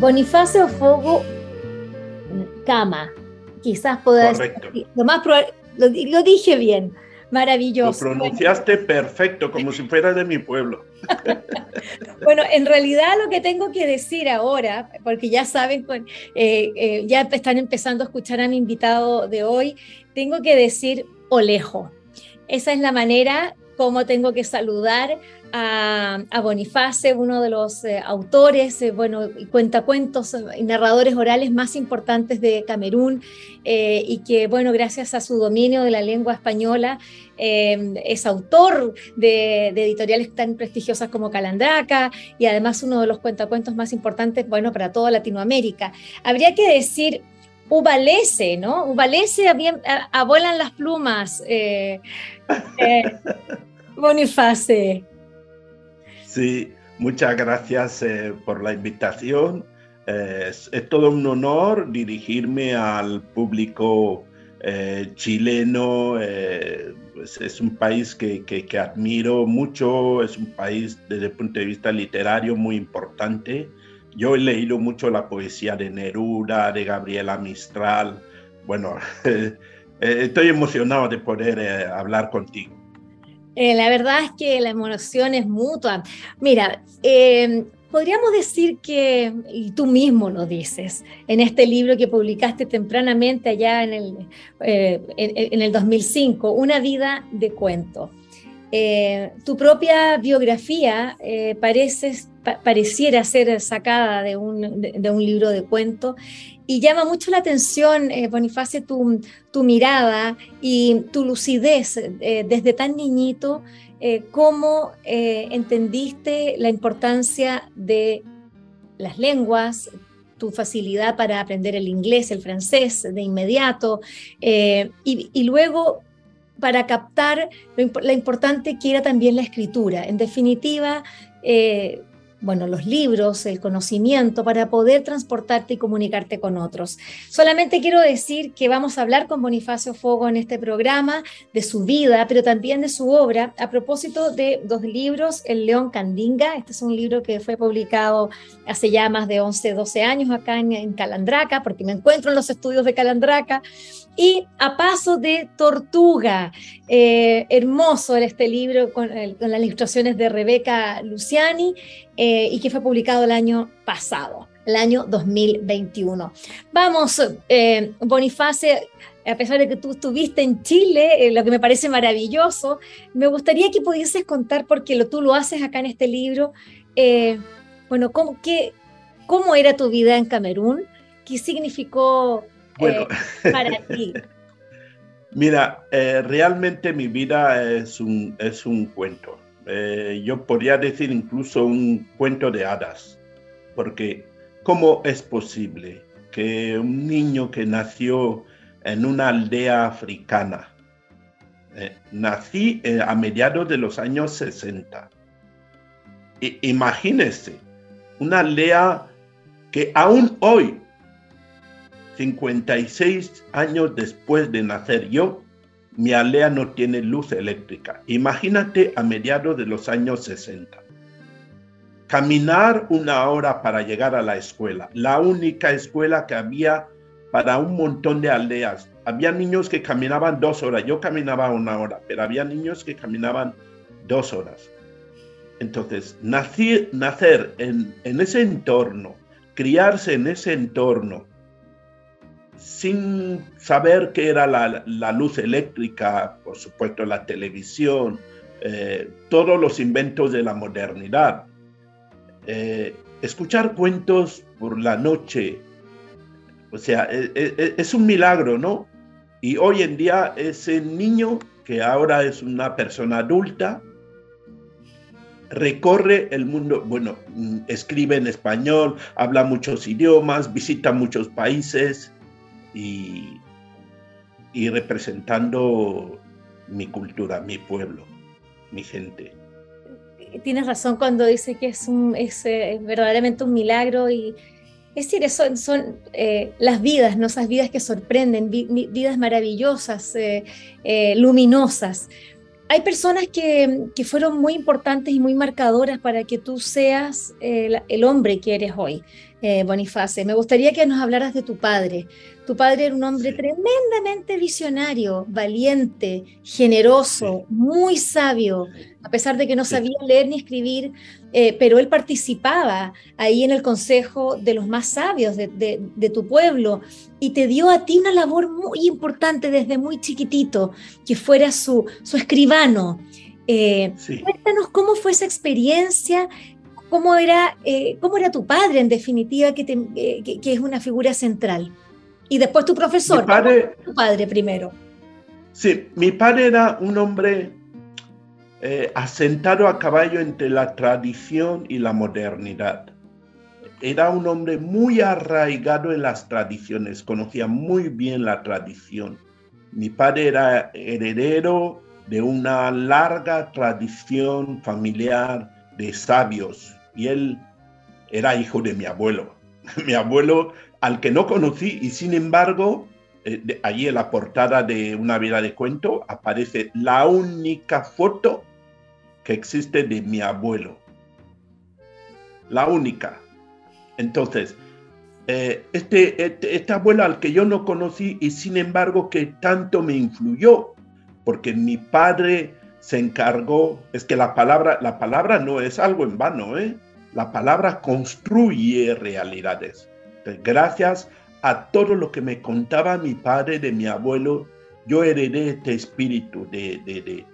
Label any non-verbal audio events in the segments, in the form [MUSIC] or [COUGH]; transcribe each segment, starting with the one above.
Bonifacio Fogo Cama. Quizás pueda. Lo más lo, lo, dije bien. Maravilloso. Lo pronunciaste perfecto, como si fuera de mi pueblo. [LAUGHS] bueno, en realidad lo que tengo que decir ahora, porque ya saben, eh, eh, ya están empezando a escuchar a mi invitado de hoy, tengo que decir olejo. Esa es la manera como tengo que saludar a, Boniface, uno de los eh, autores, eh, bueno, cuentacuentos y narradores orales más importantes de Camerún, eh, y que, bueno, gracias a su dominio de la lengua española, es autor de, editoriales tan prestigiosas como Calandraca, y además uno de los cuentacuentos más importantes, bueno, para toda Latinoamérica. Habría que decir Ubalese, ¿no? Ubalese, abuelan las plumas. [LAUGHS] Boniface. Sí, muchas gracias eh, por la invitación. Eh, es, todo un honor dirigirme al público eh, chileno. Pues es un país que, que, admiro mucho, es un país desde el punto de vista literario muy importante. Yo he leído mucho la poesía de Neruda, de Gabriela Mistral. Bueno, [LAUGHS] estoy emocionado de poder hablar contigo. Eh, la verdad es que la emoción es mutua. Mira, eh, podríamos decir que, y tú mismo lo dices, en este libro que publicaste tempranamente allá en el, eh, en, el 2005, Una vida de cuento. tu propia biografía pareciera ser sacada de un, de un libro de cuento y llama mucho la atención, eh, Bonifacio, tu, mirada y tu lucidez eh, desde tan niñito, eh, cómo entendiste la importancia de las lenguas, tu facilidad para aprender el inglés, el francés de inmediato, y, luego para captar lo, importante que era también la escritura. En definitiva, bueno, los libros, el conocimiento para poder transportarte y comunicarte con otros. Solamente quiero decir que vamos a hablar con Bonifacio Fogo en este programa de su vida, pero también de su obra, a propósito de dos libros, El León Candinga, este es un libro que fue publicado hace ya más de 11, 12 años acá en, Calandraca, porque me encuentro en los estudios de Calandraca, y A Paso de Tortuga, eh, hermoso este libro con, con las ilustraciones de Rebeca Luciani, eh, y que fue publicado el año pasado, el año 2021. Vamos, eh, Boniface, a pesar de que tú estuviste en Chile, eh, lo que me parece maravilloso, me gustaría que pudieses contar, porque lo, tú lo haces acá en este libro, bueno, ¿cómo, qué, ¿cómo era tu vida en Camerún? ¿Qué significó para ti? [LAUGHS] Mira, realmente mi vida es un, es un cuento. Eh, yo podría decir incluso un cuento de hadas, porque ¿cómo es posible que un niño que nació en una aldea africana, eh, nací eh, a mediados de los años 60, imagínese, una aldea que aún hoy, 56 años después de nacer yo, mi aldea no tiene luz eléctrica. Imagínate a mediados de los años 60. Caminar una hora para llegar a la escuela, la única escuela que había para un montón de aldeas. Había niños que caminaban dos horas, yo caminaba una hora, pero había niños que caminaban dos horas. Entonces, nacer en, ese entorno, criarse en ese entorno, sin saber qué era la, luz eléctrica, por supuesto la televisión, eh, todos los inventos de la modernidad. Eh, escuchar cuentos por la noche, o sea, e, e, e, es, un milagro, ¿no? Y hoy en día ese niño que ahora es una persona adulta, recorre el mundo, bueno, mm, escribe en español, habla muchos idiomas, visita muchos países y, y representando mi cultura, mi pueblo, mi gente. Tienes razón cuando dice que es, un, es eh, verdaderamente un milagro y es decir, son, son eh, las vidas, ¿no? esas vidas que sorprenden, vidas maravillosas, eh, luminosas hay personas que, fueron muy importantes y muy marcadoras para que tú seas el, hombre que eres hoy, eh, Boniface. Me gustaría que nos hablaras de tu padre. Tu padre era un hombre tremendamente visionario, valiente, generoso, muy sabio, a pesar de que no sabía leer ni escribir, eh, pero él participaba ahí en el consejo de los más sabios de, tu pueblo y te dio a ti una labor muy importante desde muy chiquitito, que fuera su, su escribano. Eh, cuéntanos cómo fue esa experiencia, cómo era, eh, cómo era tu padre en definitiva, que, que, es una figura central. Y después tu profesor, padre, tu padre primero. Sí, mi padre era un hombre eh, asentado a caballo entre la tradición y la modernidad. Era un hombre muy arraigado en las tradiciones, conocía muy bien la tradición. Mi padre era heredero de una larga tradición familiar de sabios y él era hijo de mi abuelo. [LAUGHS] mi abuelo al que no conocí y sin embargo eh, allí en la portada de una vida de cuento aparece la única foto que existe de mi abuelo. La única. Entonces, eh, este, este, este, abuelo al que yo no conocí y sin embargo que tanto me influyó, porque mi padre se encargó, es que la palabra, la palabra no es algo en vano, ¿eh? La palabra construye realidades. gracias a todo lo que me contaba mi padre de mi abuelo, yo heredé este espíritu de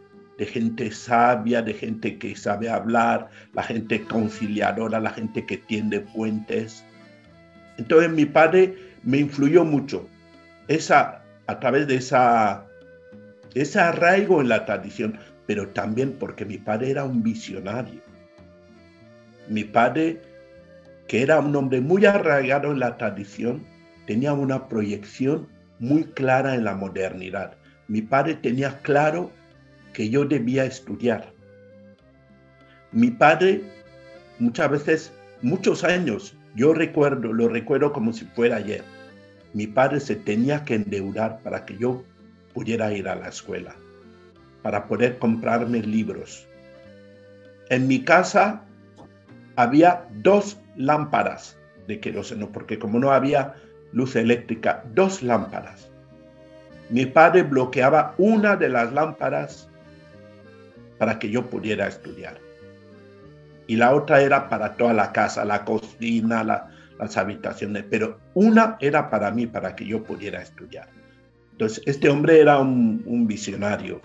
gente sabia, de gente que sabe hablar, la gente conciliadora, la gente que tiende puentes. Entonces mi padre me influyó mucho esa, a través de esa, ese arraigo en la tradición, pero también porque mi padre era un visionario. Mi padre, que era un hombre muy arraigado en la tradición, tenía una proyección muy clara en la modernidad. Mi padre tenía claro que yo debía estudiar. Mi padre, muchas veces, muchos años, yo recuerdo, lo recuerdo como si fuera ayer, mi padre se tenía que endeudar para que yo pudiera ir a la escuela, para poder comprarme libros. En mi casa había dos lámparas de queroseno, porque como no había luz eléctrica, dos lámparas. Mi padre bloqueaba una de las lámparas para que yo pudiera estudiar. Y la otra era para toda la casa, la cocina, las habitaciones, pero una era para mí, para que yo pudiera estudiar. Entonces, este hombre era un, visionario.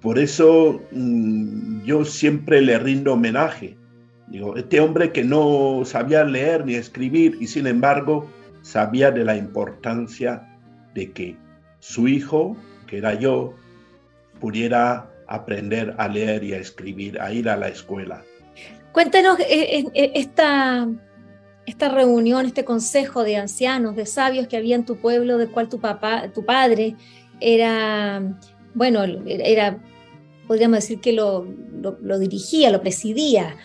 Por eso mm, yo siempre le rindo homenaje. Digo, este hombre que no sabía leer ni escribir y sin embargo sabía de la importancia de que su hijo, que era yo, pudiera aprender a leer y a escribir, a ir a la escuela. Cuéntanos eh, eh, esta, esta reunión, este consejo de ancianos, de sabios que había en tu pueblo, del cual tu papá, tu padre era, bueno, era, podríamos decir que lo, lo, dirigía, lo presidía.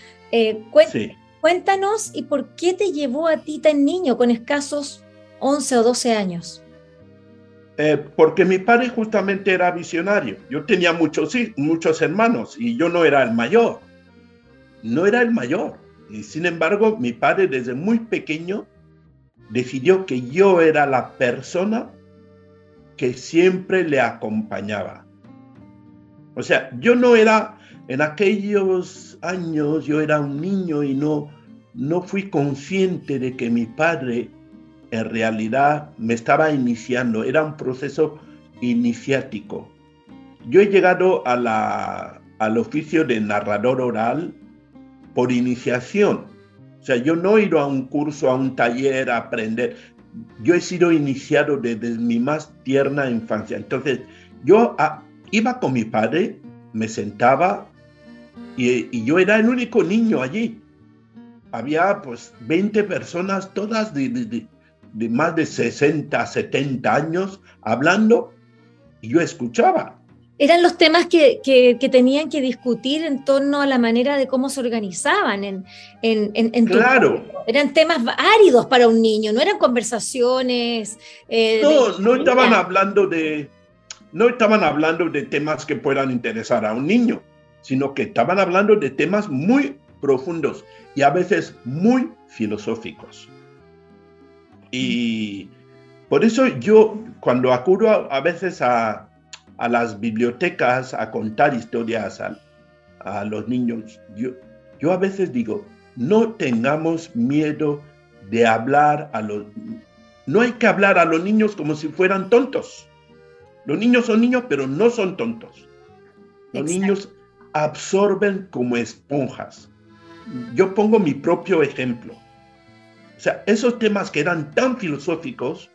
Cuéntanos y por qué te llevó a ti tan niño, con escasos 11 o 12 años. Eh, porque mi padre justamente era visionario. Yo tenía muchos, muchos hermanos y yo no era el mayor. No era el mayor. Y sin embargo, mi padre desde muy pequeño decidió que yo era la persona que siempre le acompañaba. O sea, yo no era, en aquellos años, yo era un niño y no, no fui consciente de que mi padre en realidad me estaba iniciando, era un proceso iniciático. Yo he llegado a la, al oficio de narrador oral por iniciación. O sea, yo no he ido a un curso, a un taller a aprender. Yo he sido iniciado desde mi más tierna infancia. Entonces, yo ah, iba con mi padre, me sentaba y, yo era el único niño allí. Había pues 20 personas, todas de, de más de 60, 70 años, hablando y yo escuchaba eran los temas que, que, tenían que discutir en torno a la manera de cómo se organizaban en, en, en, Claro. Eran temas áridos para un niño, no eran conversaciones. Eh, no, no estaban hablando de. No estaban hablando de temas que puedan interesar a un niño, sino que estaban hablando de temas muy profundos y a veces muy filosóficos. Y por eso yo, cuando acudo a veces a, a las bibliotecas a contar historias a, los niños. Yo, yo a veces digo, no tengamos miedo de hablar a los... No hay que hablar a los niños como si fueran tontos. Los niños son niños, pero no son tontos. Los niños absorben como esponjas. Yo pongo mi propio ejemplo. O sea, esos temas que eran tan filosóficos,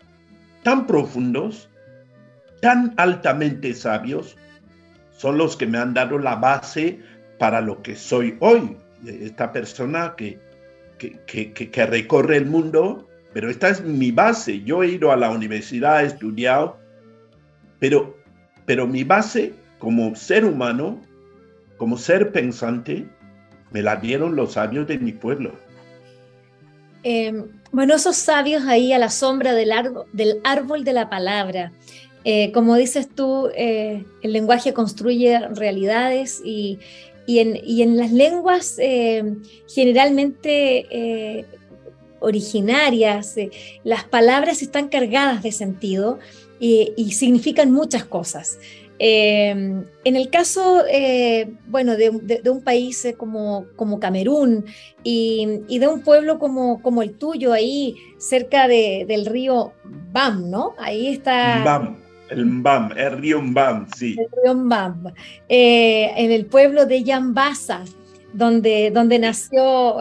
tan profundos, tan altamente sabios son los que me han dado la base para lo que soy hoy. Esta persona que, que, recorre el mundo, pero esta es mi base. Yo he ido a la universidad, he estudiado, pero, pero mi base como ser humano, como ser pensante, me la dieron los sabios de mi pueblo. Em, bueno, esos sabios ahí a la sombra del, del árbol de la palabra. Eh, como dices tú, eh, el lenguaje construye realidades y, en, las lenguas eh, generalmente originarias, las palabras están cargadas de sentido y, significan muchas cosas. En el caso, bueno, de, un país como, como Camerún y, de un pueblo como, como el tuyo, ahí cerca del río Bam, ¿no? Ahí está... Bam. El Mbam, el río Mbam, sí. El río Mbam. Eh, en el pueblo de Yambasa, donde, donde nació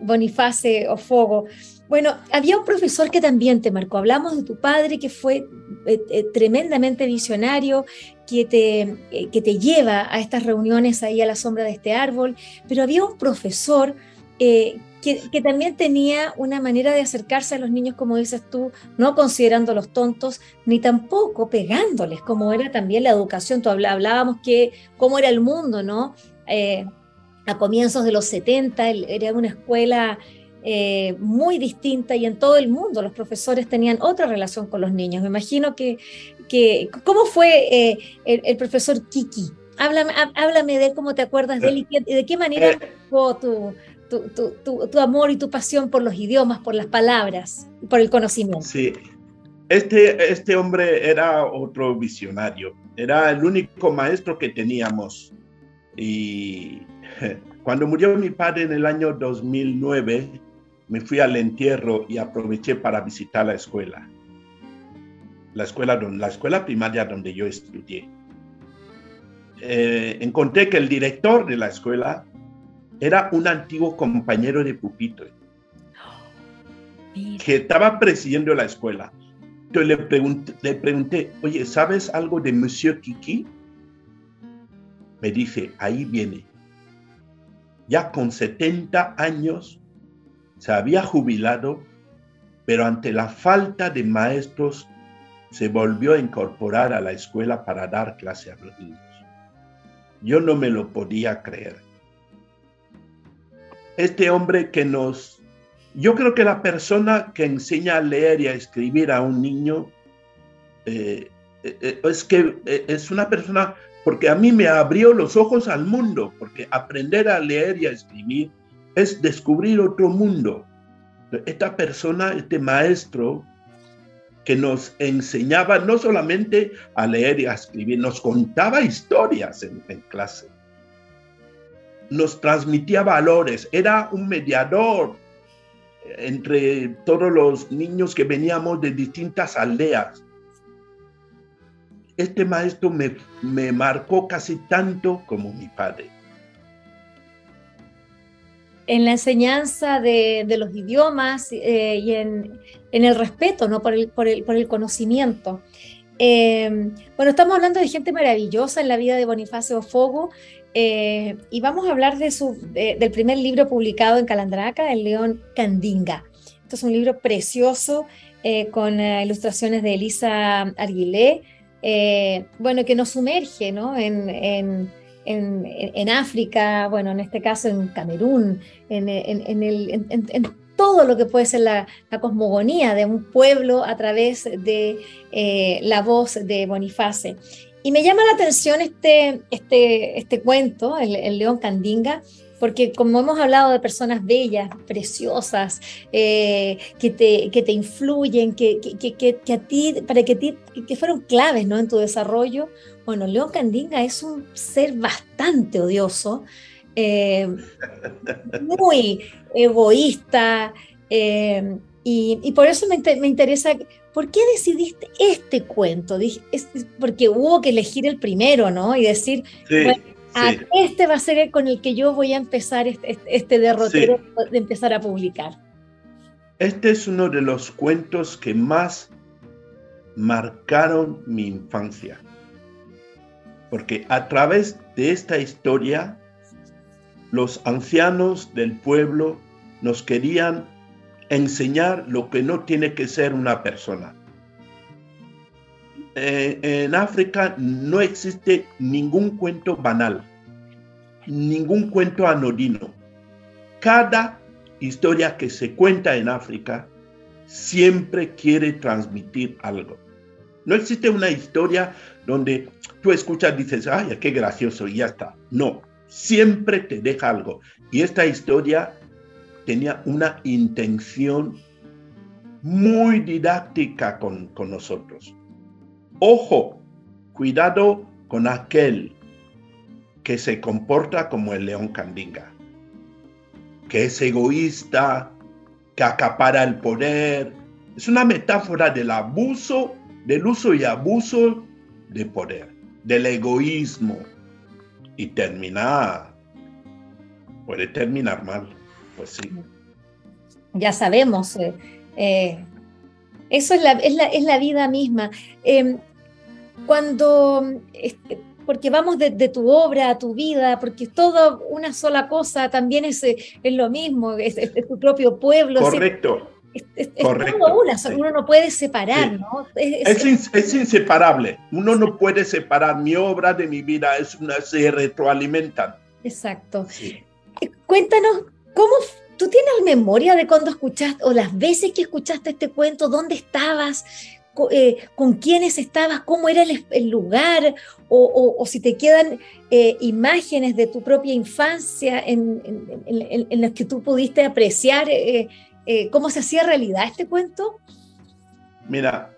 Boniface Ofogo. Bueno, había un profesor que también te marcó. Hablamos de tu padre que fue eh, eh, tremendamente visionario, que te, que te lleva a estas reuniones ahí a la sombra de este árbol, pero había un profesor que, también tenía una manera de acercarse a los niños, como dices tú, no considerándolos tontos, ni tampoco pegándoles, como era también la educación. Tú hablábamos que cómo era el mundo, ¿no? Eh, a comienzos de los 70 era una escuela eh, muy distinta y en todo el mundo los profesores tenían otra relación con los niños. Me imagino que, que ¿cómo fue eh, el, profesor Kiki? Háblame, háblame de él, cómo te acuerdas de él y de qué manera fue tu, tu, amor y tu pasión por los idiomas, por las palabras, por el conocimiento. Sí, este, este hombre era otro visionario, era el único maestro que teníamos. Y [LAUGHS] cuando murió mi padre en el año 2009, me fui al entierro y aproveché para visitar la escuela. La escuela, la escuela primaria donde yo estudié. Eh, encontré que el director de la escuela era un antiguo compañero de pupitre que estaba presidiendo la escuela. Entonces le pregunté, le pregunté, oye, ¿sabes algo de Monsieur Kiki? Me dice, ahí viene. Ya con 70 años se había jubilado, pero ante la falta de maestros se volvió a incorporar a la escuela para dar clase a los niños. Yo no me lo podía creer este hombre que nos... Yo creo que la persona que enseña a leer y a escribir a un niño eh, eh, eh, es que es una persona, porque a mí me abrió los ojos al mundo, porque aprender a leer y a escribir es descubrir otro mundo. Esta persona, este maestro, que nos enseñaba no solamente a leer y a escribir, nos contaba historias en clase nos transmitía valores, era un mediador entre todos los niños que veníamos de distintas aldeas. Este maestro me, me marcó casi tanto como mi padre. En la enseñanza de, los idiomas eh, y en, el respeto ¿no? por, el, conocimiento. Eh, bueno, estamos hablando de gente maravillosa en la vida de Bonifacio Fogo eh, y vamos a hablar de su, del primer libro publicado en Calandraca, El León Candinga. Esto es un libro precioso eh, con ilustraciones de Elisa Arguilé, bueno, que nos sumerge ¿no? en, en, en, África, bueno, en este caso en Camerún, en, el, todo lo que puede ser la, cosmogonía de un pueblo a través de eh, la voz de Boniface. Y me llama la atención este, este, este cuento, el, León Candinga, porque como hemos hablado de personas bellas, preciosas, eh, que, te, que te influyen, que, que, a ti, para que, ti, que fueron claves ¿no? en tu desarrollo, bueno, León Candinga es un ser bastante odioso, eh, muy egoísta, eh, y, por eso me, interesa, ¿por qué decidiste este cuento? porque hubo que elegir el primero, ¿no? Y decir, este va a ser el con el que yo voy a empezar este, este derrotero de empezar a publicar. Este es uno de los cuentos que más marcaron mi infancia. Porque a través de esta historia los ancianos del pueblo nos querían enseñar lo que no tiene que ser una persona. Eh, en África no existe ningún cuento banal, ningún cuento anodino. Cada historia que se cuenta en África siempre quiere transmitir algo. No existe una historia donde tú escuchas dices, ay, qué gracioso y ya está. No, siempre te deja algo. Y esta historia tenía una intención muy didáctica con, nosotros. Ojo, cuidado con aquel que se comporta como el león candinga, que es egoísta, que acapara el poder. Es una metáfora del abuso, del uso y abuso de poder, del egoísmo, y termina, puede terminar mal, pues sí. Ya sabemos, eh, eh, eso es la, es la, vida misma. Em, cuando, este, porque vamos de, tu obra a tu vida, porque todo una sola cosa también es, es lo mismo, es, tu propio pueblo. Correcto. Es, Correcto, una, uno no puede separar, ¿no? Es, inseparable, uno no puede separar mi obra de mi vida, es una, se retroalimentan. Exacto. Eh, cuéntanos, ¿cómo tú tienes memoria de cuando escuchaste, o las veces que escuchaste este cuento, dónde estabas, eh, con quiénes estabas, cómo era el, lugar, o, si te quedan eh, imágenes de tu propia infancia en, las que tú pudiste apreciar eh, cómo se hacía realidad este cuento? Mira,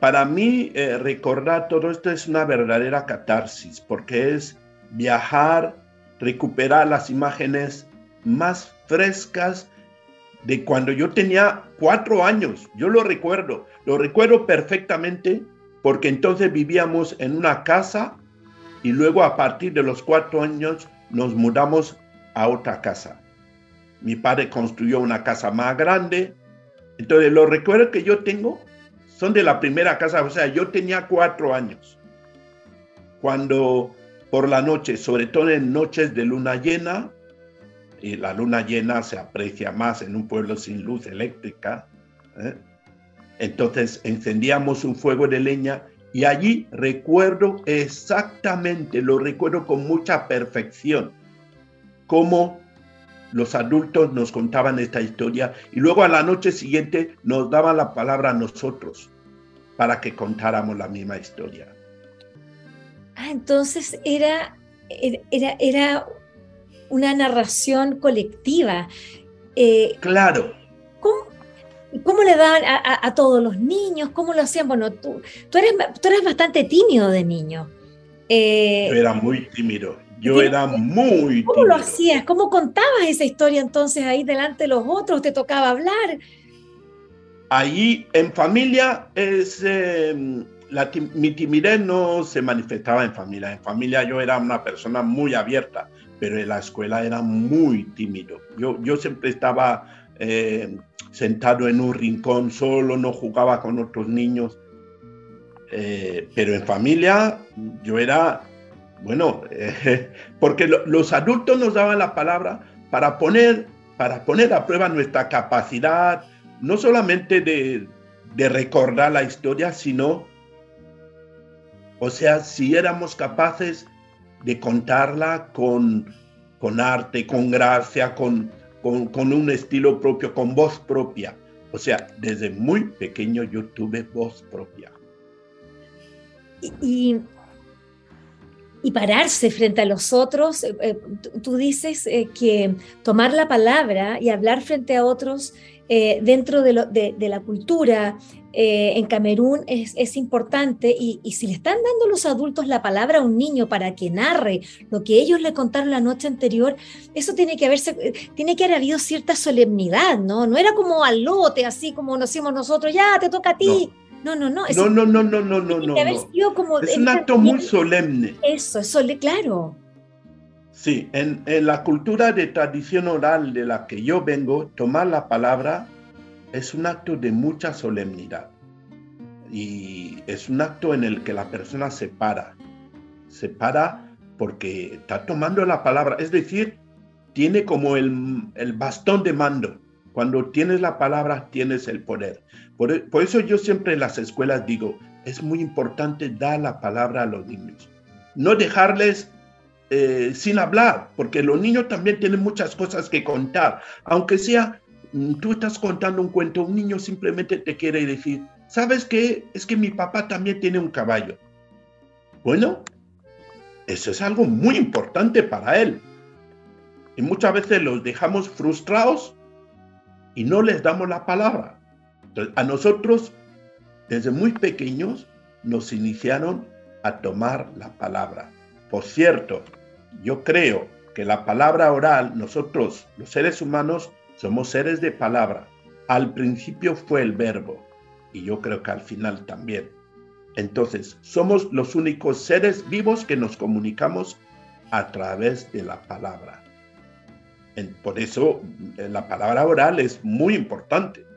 para mí recordar todo esto es una verdadera catarsis, porque es viajar, recuperar las imágenes más frescas de cuando yo tenía cuatro años. Yo lo recuerdo, lo recuerdo perfectamente, porque entonces vivíamos en una casa y luego a partir de los cuatro años nos mudamos a otra casa. Mi padre construyó una casa más grande. Entonces, los recuerdos que yo tengo son de la primera casa. O sea, yo tenía cuatro años. Cuando por la noche, sobre todo en noches de luna llena, y la luna llena se aprecia más en un pueblo sin luz eléctrica, ¿eh? entonces encendíamos un fuego de leña y allí recuerdo exactamente, lo recuerdo con mucha perfección, cómo los adultos nos contaban esta historia y luego a la noche siguiente nos daban la palabra a nosotros para que contáramos la misma historia. Ah, entonces era, era, era una narración colectiva. Eh, claro. ¿Cómo, le daban a, todos los niños? ¿Cómo lo hacían? Bueno, tú, tú, eres, tú eres bastante tímido de niño. Eh, Yo era muy tímido. Yo era muy... ¿Cómo lo hacías? ¿Cómo contabas esa historia entonces ahí delante de los otros? ¿Te tocaba hablar? Ahí en familia es... Em, la, mi timidez no se manifestaba en familia. En familia yo era una persona muy abierta, pero en la escuela era muy tímido. Yo, yo siempre estaba em, sentado en un rincón solo, no jugaba con otros niños. Eh, pero en familia yo era, bueno, [LAUGHS] porque los adultos nos daban la palabra para poner, para poner a prueba nuestra capacidad, no solamente de, de recordar la historia, sino, o sea, si éramos capaces de contarla con, con arte, con gracia, con, con, un estilo propio, con voz propia. O sea, desde muy pequeño yo tuve voz propia. Y, pararse frente a los otros, eh, eh, tú dices eh, que tomar la palabra y hablar frente a otros dentro de, la cultura en Camerún es, importante y, y, si le están dando los adultos la palabra a un niño para que narre lo que ellos le contaron la noche anterior, eso tiene que haberse, tiene que haber habido cierta solemnidad, ¿no? No era como al lote, así como nos hicimos nosotros, ya te toca a ti. No, no. No, no, no, no, no, no, no. Como es un acto muy solemne. Eso, eso, claro. Sí, en, en, la cultura de tradición oral de la que yo vengo, tomar la palabra es un acto de mucha solemnidad. Y es un acto en el que la persona se para. Se para porque está tomando la palabra. Es decir, tiene como el, el bastón de mando. Cuando tienes la palabra, tienes el poder. Por, eso yo siempre en las escuelas digo, es muy importante dar la palabra a los niños. No dejarles eh, sin hablar, porque los niños también tienen muchas cosas que contar. Aunque sea, mm, tú estás contando un cuento, un niño simplemente te quiere decir, ¿sabes qué? Es que mi papá también tiene un caballo. Bueno, eso es algo muy importante para él. Y muchas veces los dejamos frustrados y no les damos la palabra a nosotros, desde muy pequeños, nos iniciaron a tomar la palabra. Por cierto, yo creo que la palabra oral, nosotros, los seres humanos, somos seres de palabra. Al principio fue el verbo y yo creo que al final también. Entonces, somos los únicos seres vivos que nos comunicamos a través de la palabra. Por eso la palabra oral es muy importante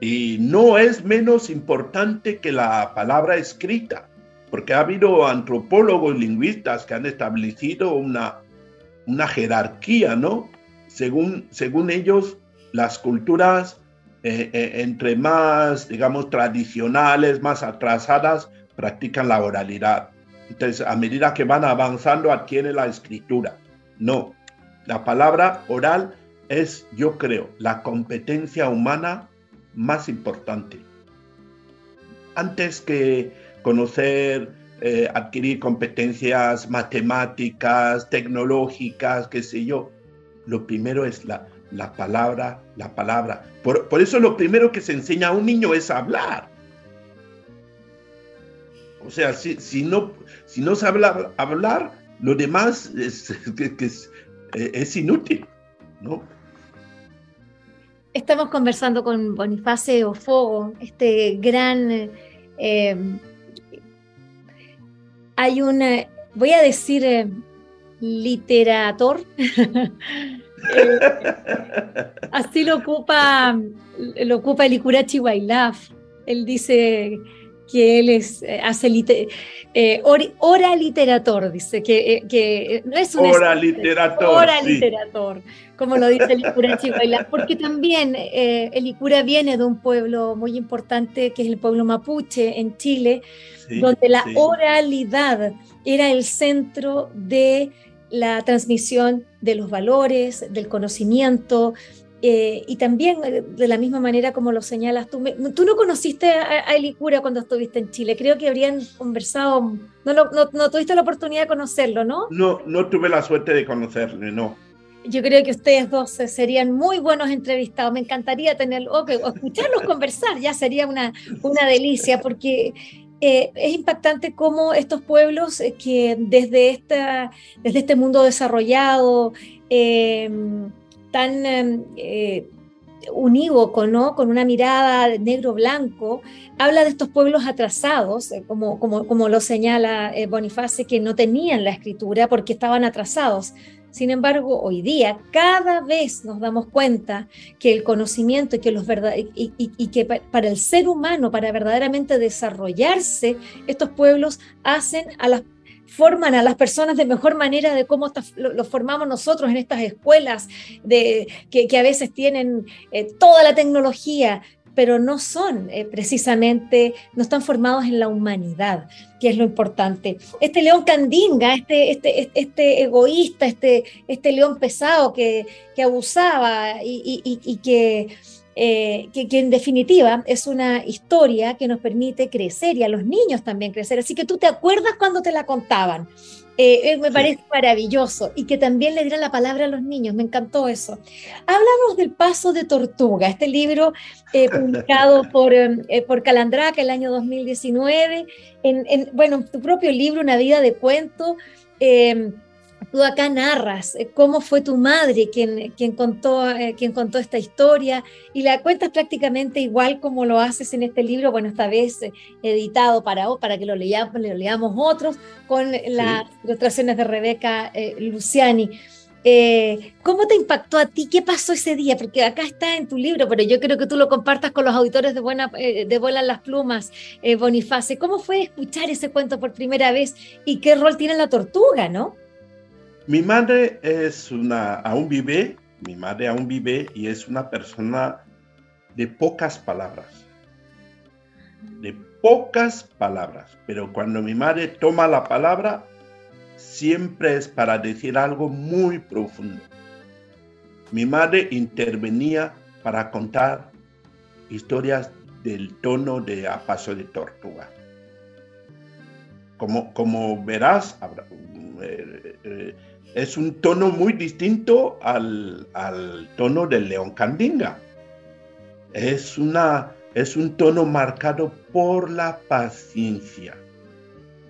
y no es menos importante que la palabra escrita, porque ha habido antropólogos lingüistas que han establecido una, una jerarquía, ¿no? Según, según ellos, las culturas eh, eh, entre más, digamos, tradicionales, más atrasadas, practican la oralidad. Entonces, a medida que van avanzando, adquieren la escritura. No, la palabra oral es, yo creo, la competencia humana más importante. Antes que conocer, eh, adquirir competencias matemáticas, tecnológicas, qué sé yo, lo primero es la, la palabra, la palabra. Por, eso lo primero que se enseña a un niño es hablar. O sea, si, si no, si no sabe hablar, lo demás es, [LAUGHS] es, es inútil, ¿no? Estamos conversando con Boniface Ofogo, este gran... Eh, hay un, voy a decir, eh, literator. [LAUGHS] Eh, así lo ocupa, lo ocupa el Ikurachi Wailaf. Él dice que él es, hace ora literator, dice que, que no es un... Ora literator. Ora literator como lo dice el Icura porque también eh, el Icura viene de un pueblo muy importante que es el pueblo mapuche en Chile, donde la oralidad era el centro de la transmisión de los valores, del conocimiento, eh, y también eh, de la misma manera como lo señalas tú, tú no conociste a, el Icura cuando estuviste en Chile, creo que habrían conversado, no, no, no, tuviste la oportunidad de conocerlo, ¿no? No, no tuve la suerte de conocerle, no yo creo que ustedes dos serían muy buenos entrevistados. Me encantaría tenerlo, o, escucharlos conversar, ya sería una, una delicia, porque eh, es impactante cómo estos pueblos eh, que desde, esta, desde este mundo desarrollado, em, tan eh, unívoco, ¿no? con una mirada negro-blanco, habla de estos pueblos atrasados, como, como, como lo señala Boniface, que no tenían la escritura porque estaban atrasados Sin embargo, hoy día cada vez nos damos cuenta que el conocimiento y que, los y, y, que para el ser humano, para verdaderamente desarrollarse, estos pueblos hacen a las forman a las personas de mejor manera de cómo lo, formamos nosotros en estas escuelas de, que, a veces tienen eh, toda la tecnología, pero no son eh, precisamente, no están formados en la humanidad, que es lo importante. Este león candinga, este, este, este egoísta, este, este león pesado que, que abusaba y, que, eh, que, que, en definitiva es una historia que nos permite crecer y a los niños también crecer. Así que tú te acuerdas cuando te la contaban. Eh, me parece maravilloso y que también le dieran la palabra a los niños, me encantó eso. Háblanos del Paso de Tortuga, este libro eh, [LAUGHS] publicado por, eh, por Calandraca el año 2019, en, en, bueno, tu propio libro, Una vida de cuento. Tú acá narras eh, cómo fue tu madre quien, quien, contó, eh, quien contó esta historia y la cuentas prácticamente igual como lo haces en este libro, bueno, esta vez eh, editado para, para que lo leamos, lo leamos otros, con las ilustraciones de Rebeca Luciani. ¿Cómo te impactó a ti? ¿Qué pasó ese día? Porque acá está en tu libro, pero yo creo que tú lo compartas con los auditores de, Buena, de Vuelan las Plumas, Boniface. ¿Cómo fue escuchar ese cuento por primera vez y qué rol tiene la tortuga, no? Mi madre es una, aún vive, mi madre aún vive y es una persona de pocas palabras. De pocas palabras. Pero cuando mi madre toma la palabra, siempre es para decir algo muy profundo. Mi madre intervenía para contar historias del tono de A Paso de Tortuga. Como, como verás, eh, eh, es un tono muy distinto al, tono del león candinga. Es, una, es un tono marcado por la paciencia,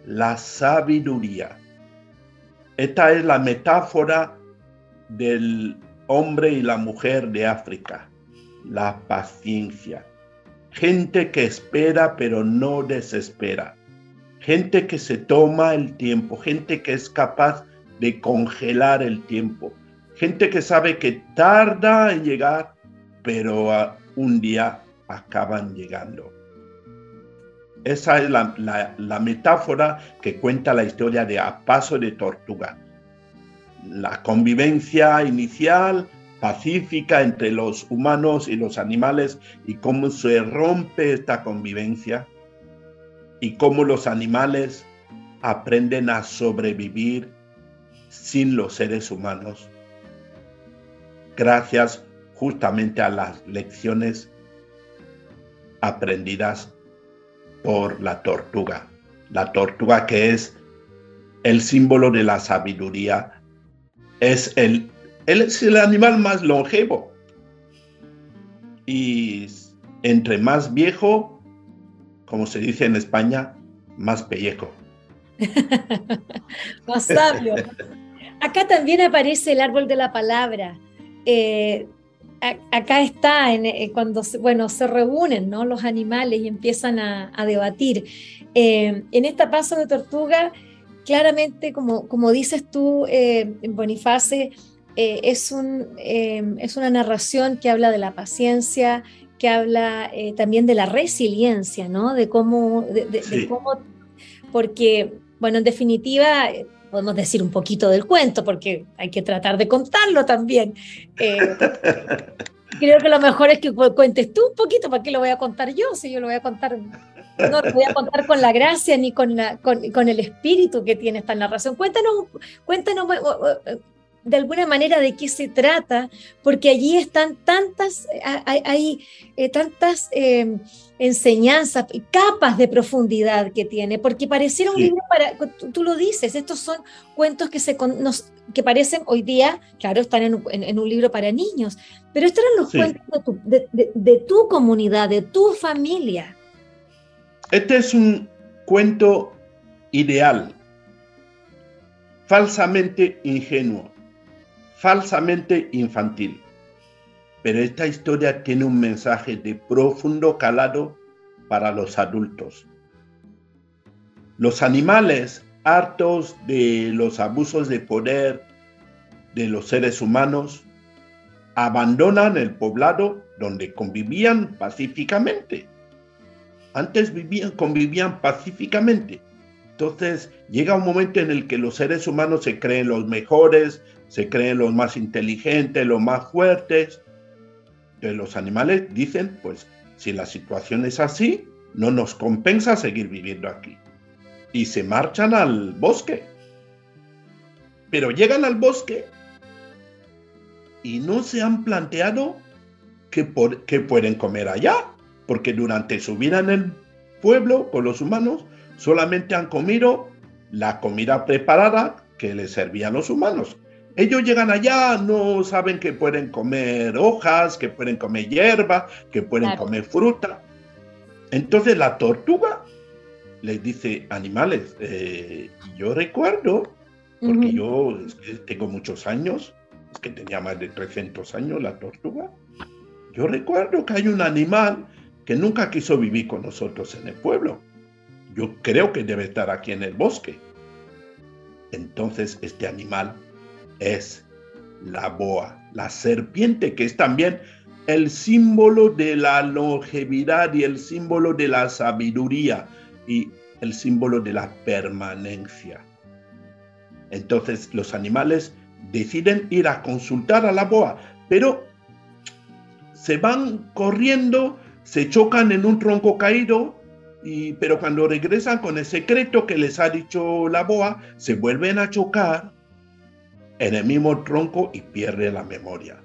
la sabiduría. Esta es la metáfora del hombre y la mujer de África, la paciencia. Gente que espera pero no desespera. Gente que se toma el tiempo, gente que es capaz de congelar el tiempo. Gente que sabe que tarda en llegar, pero un día acaban llegando. Esa es la, metáfora que cuenta la historia de A Paso de Tortuga. La convivencia inicial, pacífica entre los humanos y los animales y cómo se rompe esta convivencia y cómo los animales aprenden a sobrevivir sin los seres humanos, gracias justamente a las lecciones aprendidas por la tortuga. La tortuga que es el símbolo de la sabiduría, es el, es el animal más longevo. Y entre más viejo, como se dice en España, más pellejo. [LAUGHS] más sabio. Acá también aparece el árbol de la palabra. Eh, acá está eh, cuando bueno, se reúnen ¿no? los animales y empiezan a, debatir. Eh, en esta paso de tortuga, claramente, como, como dices tú, Boniface, es, un, es una narración que habla de la paciencia, que habla también de la resiliencia, ¿no? De cómo, de cómo porque, bueno, en definitiva, podemos decir un poquito del cuento, porque hay que tratar de contarlo también. Eh, [LAUGHS] creo que lo mejor es que cuentes tú un poquito, ¿para qué lo voy a contar yo? Si yo lo voy a contar, no lo voy a contar con la gracia ni con, la, con, el espíritu que tiene esta narración. Cuéntanos, cuéntanos de alguna manera de qué se trata, porque allí están tantas, hay, eh, tantas eh, enseñanzas, capas de profundidad que tiene, porque pareciera un libro para, tú, lo dices, estos son cuentos que, se, nos, que parecen hoy día, claro, están en un, libro para niños, pero estos eran los cuentos de tu comunidad, de tu familia. Este es un cuento ideal, falsamente ingenuo falsamente infantil. Pero esta historia tiene un mensaje de profundo calado para los adultos. Los animales, hartos de los abusos de poder de los seres humanos abandonan el poblado donde convivían pacíficamente. Antes vivían, convivían pacíficamente. Entonces llega un momento en el que los seres humanos se creen los mejores, se creen los más inteligentes, los más fuertes. Entonces los animales dicen, pues si la situación es así, no nos compensa seguir viviendo aquí. Y se marchan al bosque. Pero llegan al bosque y no se han planteado qué, pueden comer allá, porque durante su vida en el pueblo con los humanos solamente han comido la comida preparada que les servían los humanos. Ellos llegan allá, no saben que pueden comer hojas, que pueden comer hierba, que pueden comer fruta. Entonces la tortuga les dice, animales, eh, yo recuerdo, porque yo tengo muchos años, es que tenía más de 300 años la tortuga, yo recuerdo que hay un animal que nunca quiso vivir con nosotros en el pueblo. Yo creo que debe estar aquí en el bosque. Entonces este animal es la boa, la serpiente, que es también el símbolo de la longevidad y el símbolo de la sabiduría y el símbolo de la permanencia. Entonces los animales deciden ir a consultar a la boa, pero se van corriendo, se chocan en un tronco caído, y, pero cuando regresan con el secreto que les ha dicho la boa, se vuelven a chocar en el mismo tronco y pierde la memoria.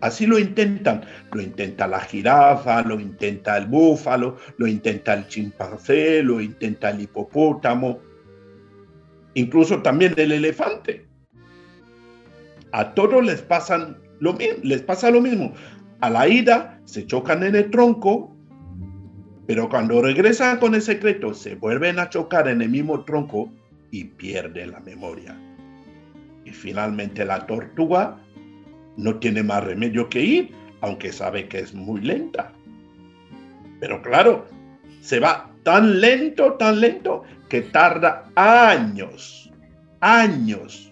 Así lo intentan. Lo intenta la jirafa, lo intenta el búfalo, lo intenta el chimpancé, lo intenta el hipopótamo, incluso también el elefante. A todos les, pasan lo, les pasa lo mismo. A la ida se chocan en el tronco, pero cuando regresan con el secreto se vuelven a chocar en el mismo tronco y pierden la memoria. Y finalmente la tortuga no tiene más remedio que ir, aunque sabe que es muy lenta. Pero claro, se va tan lento, tan lento, que tarda años, años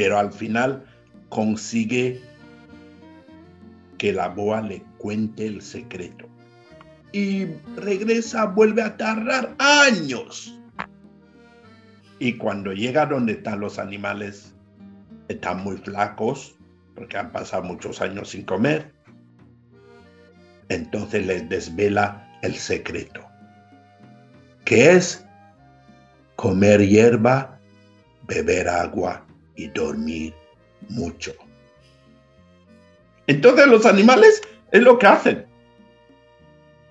pero al final consigue que la boa le cuente el secreto. Y regresa, vuelve a tardar años. Y cuando llega donde están los animales, están muy flacos, porque han pasado muchos años sin comer. Entonces les desvela el secreto, que es comer hierba, beber agua y dormir mucho. Entonces los animales es lo que hacen.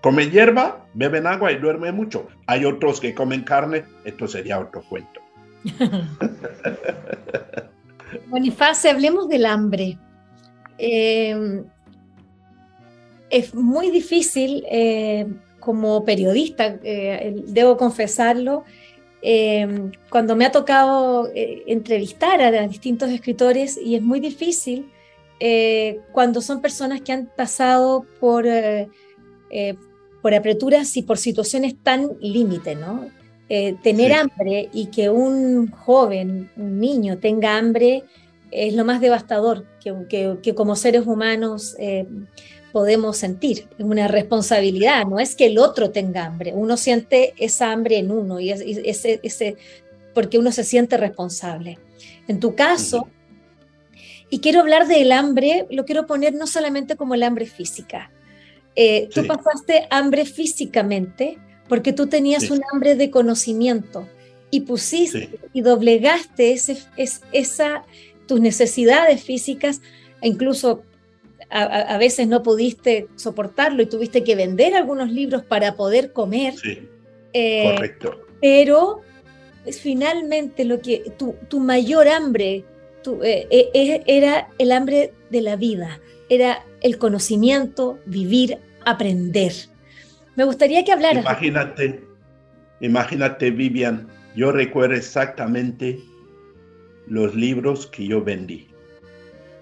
Comen hierba, beben agua y duermen mucho. Hay otros que comen carne, esto sería otro cuento. [LAUGHS] Bonifacio, hablemos del hambre. Eh, es muy difícil eh, como periodista, eh, debo confesarlo, Em, cuando me ha tocado eh, entrevistar a, distintos escritores y es muy difícil cuando son personas que han pasado por, por apreturas y por situaciones tan límite, ¿no? tener hambre y que un joven, un niño tenga hambre es lo más devastador que, que como seres humanos podemos sentir, es una responsabilidad, no es que el otro tenga hambre, uno siente esa hambre en uno y ese, ese, porque uno se siente responsable. En tu caso, y quiero hablar del hambre, lo quiero poner no solamente como el hambre física. Eh, tú pasaste hambre físicamente porque tú tenías un hambre de conocimiento y pusiste y doblegaste ese, es, esa, tus necesidades físicas e incluso a, veces no pudiste soportarlo y tuviste que vender algunos libros para poder comer. Sí, eh, correcto. Pero finalmente lo que tu, mayor hambre eh, eh, era el hambre de la vida, era el conocimiento, vivir, aprender. Me gustaría que hablaras. Imagínate, imagínate, Vivian, yo recuerdo exactamente los libros que yo vendí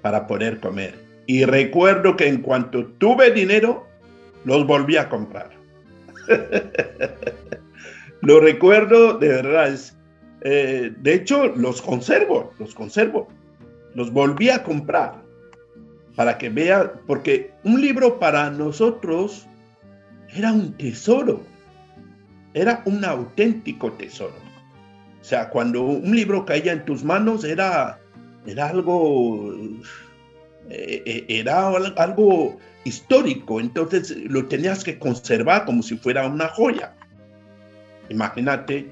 para poder comer y recuerdo que en cuanto tuve dinero, los volví a comprar. [LAUGHS] Lo recuerdo, de verdad, es Eh, de hecho, los conservo, los conservo. Los volví a comprar para que vea, porque un libro para nosotros era un tesoro, era un auténtico tesoro. O sea, cuando un libro caía en tus manos era, era algo, eh, eh, era algo histórico, entonces lo tenías que conservar como si fuera una joya. Imagínate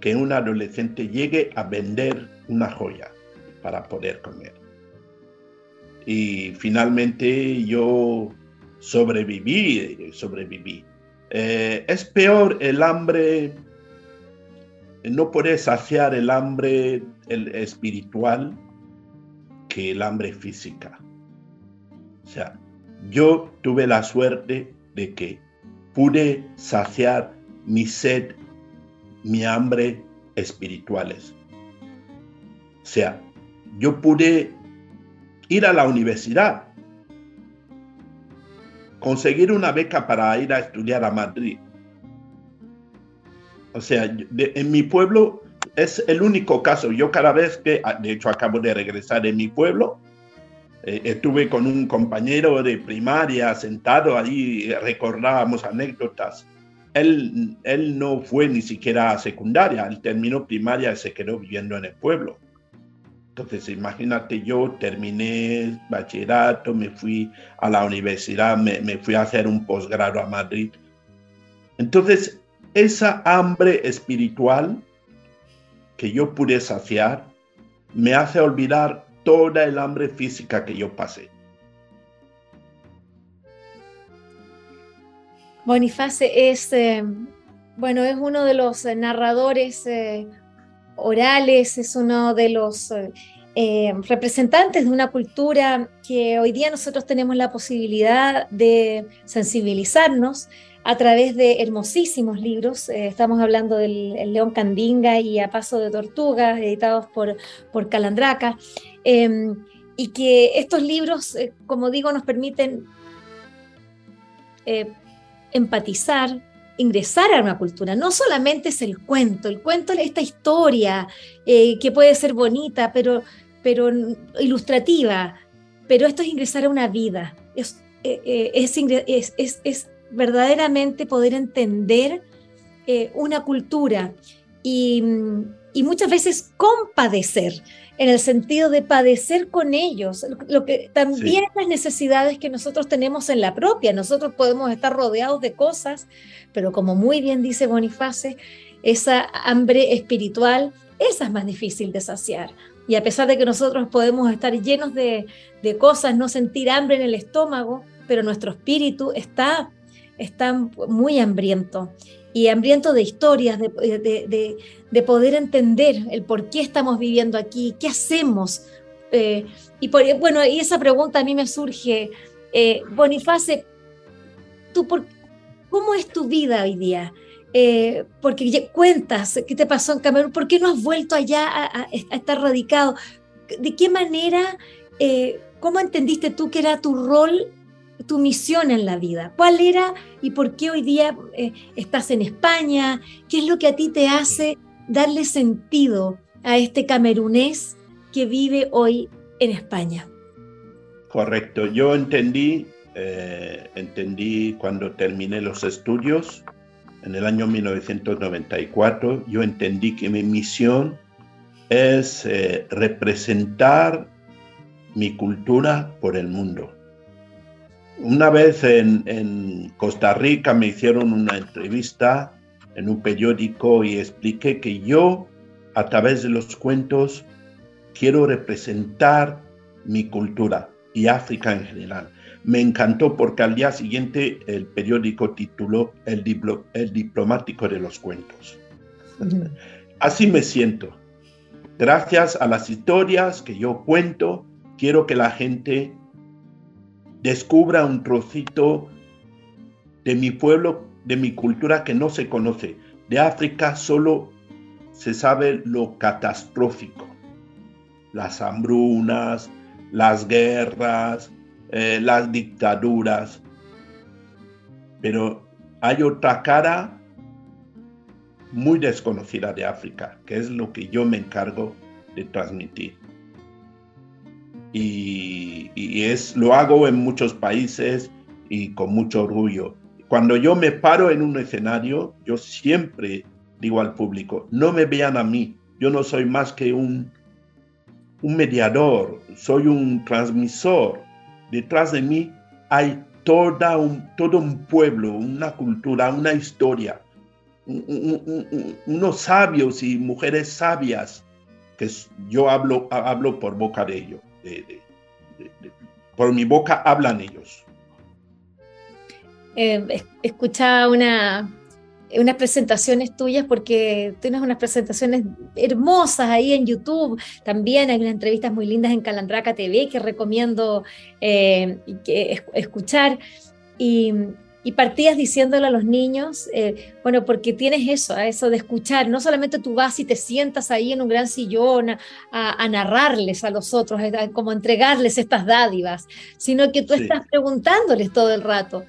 que un adolescente llegue a vender una joya para poder comer. Y finalmente yo sobreviví, sobreviví. Eh, es peor el hambre, no puedes saciar el hambre el espiritual que el hambre física. O sea, yo tuve la suerte de que pude saciar mi sed, mi hambre espirituales. O sea, yo pude ir a la universidad, conseguir una beca para ir a estudiar a Madrid. O sea, en mi pueblo es el único caso. Yo cada vez que, de hecho acabo de regresar en mi pueblo, eh, estuve con un compañero de primaria sentado ahí, recordábamos anécdotas. Él, él no fue ni siquiera a secundaria, él terminó primaria y se quedó viviendo en el pueblo. Entonces, imagínate, yo terminé bachillerato, me fui a la universidad, me, me fui a hacer un posgrado a Madrid. Entonces, esa hambre espiritual que yo pude saciar me hace olvidar toda el hambre física que yo pasé. Boniface es, eh, bueno, es uno de los eh, narradores eh, orales, es uno de los representantes de una cultura que hoy día nosotros tenemos la posibilidad de sensibilizarnos a través de hermosísimos libros. estamos hablando del León Candinga y A Paso de Tortuga, editados por, por Calandraca. Em, y que estos libros, eh, como digo, nos permiten eh, empatizar, ingresar a una cultura. No solamente es el cuento, el cuento es esta historia eh, que puede ser bonita, pero, pero ilustrativa, pero esto es ingresar a una vida, es, es, es verdaderamente poder entender una cultura y, y muchas veces compadecer en el sentido de padecer con ellos, lo que también las necesidades que nosotros tenemos en la propia. Nosotros podemos estar rodeados de cosas, pero como muy bien dice Boniface, esa hambre espiritual, esa es más difícil de saciar. Y a pesar de que nosotros podemos estar llenos de, de cosas, no sentir hambre en el estómago, pero nuestro espíritu está, está muy hambriento y hambriento de historias, de, poder entender el por qué estamos viviendo aquí, qué hacemos. Eh, y bueno, y esa pregunta a mí me surge, eh, Boniface, ¿tú por, ¿cómo es tu vida hoy día? Eh, porque cuentas qué te pasó en Camerún, ¿por qué no has vuelto allá a, estar radicado? ¿De qué manera, cómo entendiste tú que era tu rol tu misión en la vida? ¿Cuál era y por qué hoy día eh, estás en España? ¿Qué es lo que a ti te hace darle sentido a este camerunés que vive hoy en España? Correcto, yo entendí, eh, entendí cuando terminé los estudios en el año 1994, yo entendí que mi misión es eh, representar mi cultura por el mundo una vez en, Costa Rica me hicieron una entrevista en un periódico y expliqué que yo, a través de los cuentos, quiero representar mi cultura y África en general. Me encantó porque al día siguiente el periódico tituló El, el diplomático de los cuentos. Así me siento. Gracias a las historias que yo cuento, quiero que la gente descubra un trocito de mi pueblo, de mi cultura que no se conoce. De África solo se sabe lo catastrófico, las hambrunas, las guerras, eh, las dictaduras. Pero hay otra cara muy desconocida de África, que es lo que yo me encargo de transmitir. Y, es, lo hago en muchos países y con mucho orgullo. Cuando yo me paro en un escenario, yo siempre digo al público, no me vean a mí, yo no soy más que un, un mediador, soy un transmisor. Detrás de mí hay toda un, todo un pueblo, una cultura, una historia, unos sabios y mujeres sabias, que yo hablo, hablo por boca de ellos, por mi boca hablan ellos. Eh, escuchaba una, unas presentaciones tuyas porque tienes unas presentaciones hermosas ahí en YouTube. También hay unas entrevistas muy lindas en Calandraca TV que recomiendo eh, escuchar. Y, partías diciéndole a los niños, eh, bueno, porque tienes eso, eso de escuchar, no solamente tú vas y te sientas ahí en un gran sillón a, narrarles a los otros, como entregarles estas dádivas, sino que tú estás preguntándoles todo el rato.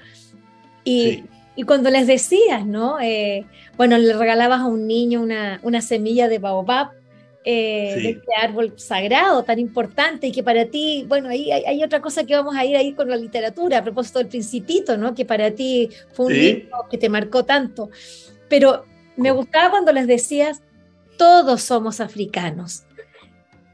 Y, y cuando les decías, ¿no? Eh, bueno, le regalabas a un niño una, una semilla de baobab, eh, de este árbol sagrado tan importante y que para ti, bueno, ahí hay, otra cosa que vamos a ir ahí con la literatura, a propósito del principito, ¿no? Que para ti fue un libro que te marcó tanto. Pero me gustaba cuando les decías, todos somos africanos.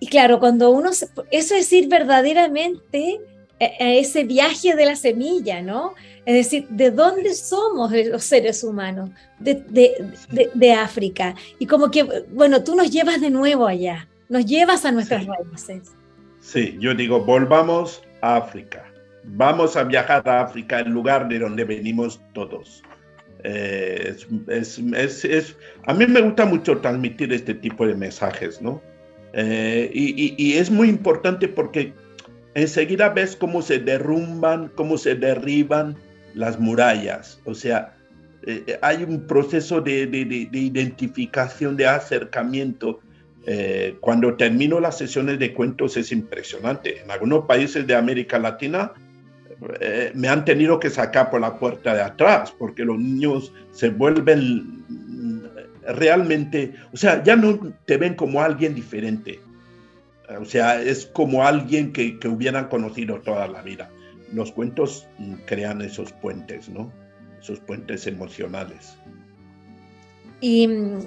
Y claro, cuando uno, eso es ir verdaderamente a ese viaje de la semilla, ¿no? Es decir, ¿de dónde somos los seres humanos? De, África. Y como que, bueno, tú nos llevas de nuevo allá, nos llevas a nuestras raíces. Sí, yo digo, volvamos a África. Vamos a viajar a África, el lugar de donde venimos todos. Eh, es, a mí me gusta mucho transmitir este tipo de mensajes, ¿no? Eh, y, es muy importante porque enseguida ves cómo se derrumban, cómo se derriban las murallas. O sea, eh, eh, hay un proceso de, identificación, de acercamiento. Eh, cuando termino las sesiones de cuentos es impresionante. En algunos países de América Latina me han tenido que sacar por la puerta de atrás porque los niños se vuelven realmente, o sea, ya no te ven como alguien diferente. O sea, es como alguien que, que hubieran conocido toda la vida los cuentos crean esos puentes, ¿no? Esos puentes emocionales. Y mm,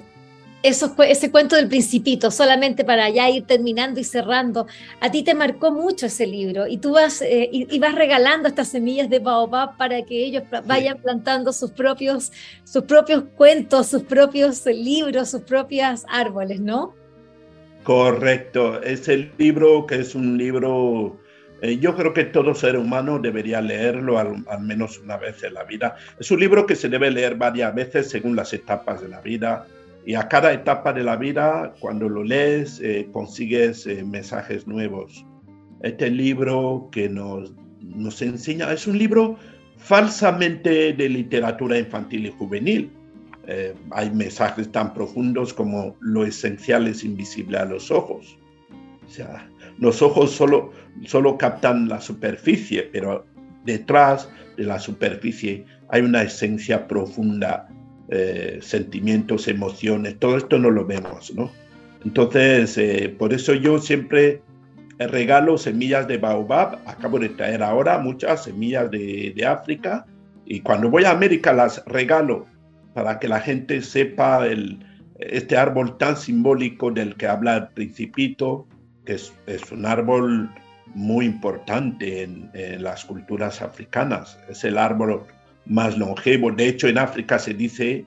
eso, ese cuento del principito, solamente para ya ir terminando y cerrando, a ti te marcó mucho ese libro y tú vas, eh, y, vas regalando estas semillas de baobab para que ellos vayan plantando sus propios, sus propios cuentos, sus propios libros, sus propios árboles, ¿no? Correcto, es el libro que es un libro eh, yo creo que todo ser humano debería leerlo al, menos una vez en la vida. Es un libro que se debe leer varias veces según las etapas de la vida. Y a cada etapa de la vida, cuando lo lees, eh, consigues eh, mensajes nuevos. Este libro que nos, nos enseña, es un libro falsamente de literatura infantil y juvenil. Hay mensajes tan profundos como lo esencial es invisible a los ojos. O sea, los ojos solo, solo captan la superficie, pero detrás de la superficie hay una esencia profunda, eh, sentimientos, emociones, todo esto no lo vemos, ¿no? Entonces, eh, por eso yo siempre regalo semillas de baobab, acabo de traer ahora muchas semillas de, de África, y cuando voy a América las regalo para que la gente sepa el, este árbol tan simbólico del que habla el principito, que es, un árbol muy importante en, las culturas africanas. Es el árbol más longevo. De hecho, en África se dice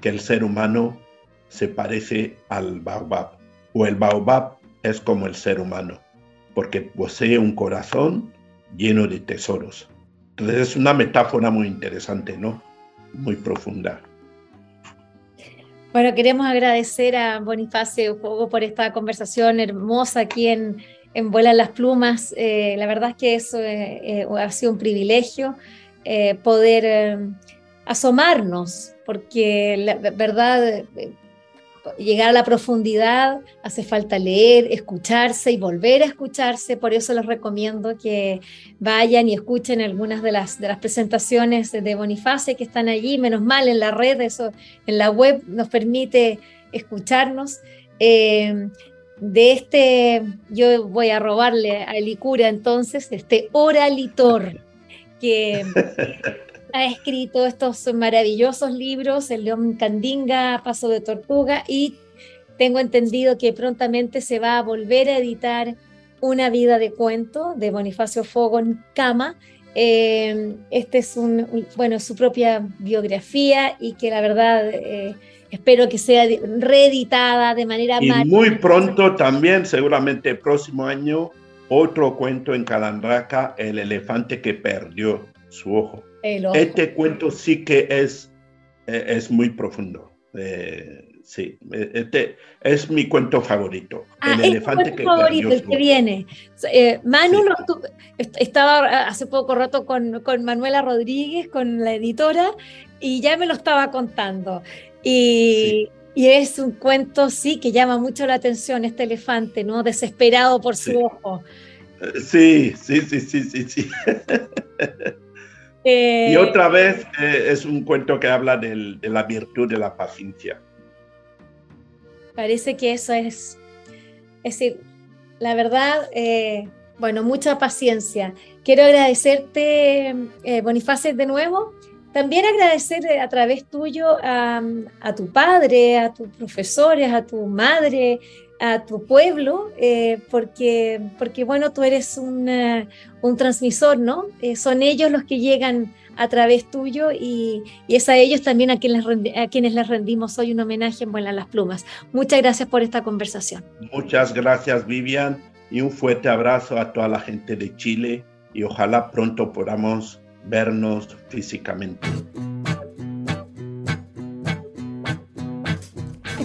que el ser humano se parece al baobab, o el baobab es como el ser humano, porque posee un corazón lleno de tesoros. Entonces es una metáfora muy interesante, ¿no? Muy profunda. Bueno, queremos agradecer a Bonifacio por esta conversación hermosa aquí en, en Vuelan las Plumas. Eh, la verdad es que eso eh, eh, ha sido un privilegio poder asomarnos, porque la verdad llegar a la profundidad hace falta leer, escucharse y volver a escucharse. Por eso les recomiendo que vayan y escuchen algunas de las, presentaciones de Boniface que están allí. Menos mal en la red, eso en la web nos permite escucharnos. Eh, de este, yo voy a robarle a Elicura entonces, este oralitor que [LAUGHS] ha escrito estos maravillosos libros, El León Candinga, Paso de Tortuga, y tengo entendido que prontamente se va a volver a editar Una vida de cuento de Bonifacio Fogón Cama. Eh, este es un, bueno, su propia biografía y que la verdad eh, espero que sea reeditada de manera y muy pronto también, seguramente el próximo año, otro cuento en Calandraca, El elefante que perdió su ojo. Este cuento sí que es, eh, es muy profundo. Eh, sí, eh, este es mi cuento favorito. Ah, el elefante que favorito, el que viene. Manu estaba hace poco rato con, con, Manuela Rodríguez, con la editora, y ya me lo estaba contando. Y, y, es un cuento, sí, que llama mucho la atención, este elefante, ¿no? Desesperado por su ojo. Sí, sí, sí, sí, sí, sí. [LAUGHS] y eh, otra vez eh, es un cuento que habla de la virtud de la paciencia. Parece que eso es, es decir, la verdad, eh, bueno, mucha paciencia. Quiero agradecerte, Bonifacio, de nuevo. También agradecer a través tuyo a, a tu padre, a tus profesores, a tu madre, a tu pueblo, eh, porque, porque, bueno, tú eres un, un transmisor, ¿no? Eh, son ellos los que llegan a través tuyo y, y, es a ellos también a quienes, a quienes les rendimos hoy un homenaje en Vuelan las Plumas. Muchas gracias por esta conversación. Muchas gracias, Vivian, y un fuerte abrazo a toda la gente de Chile y ojalá pronto podamos vernos físicamente.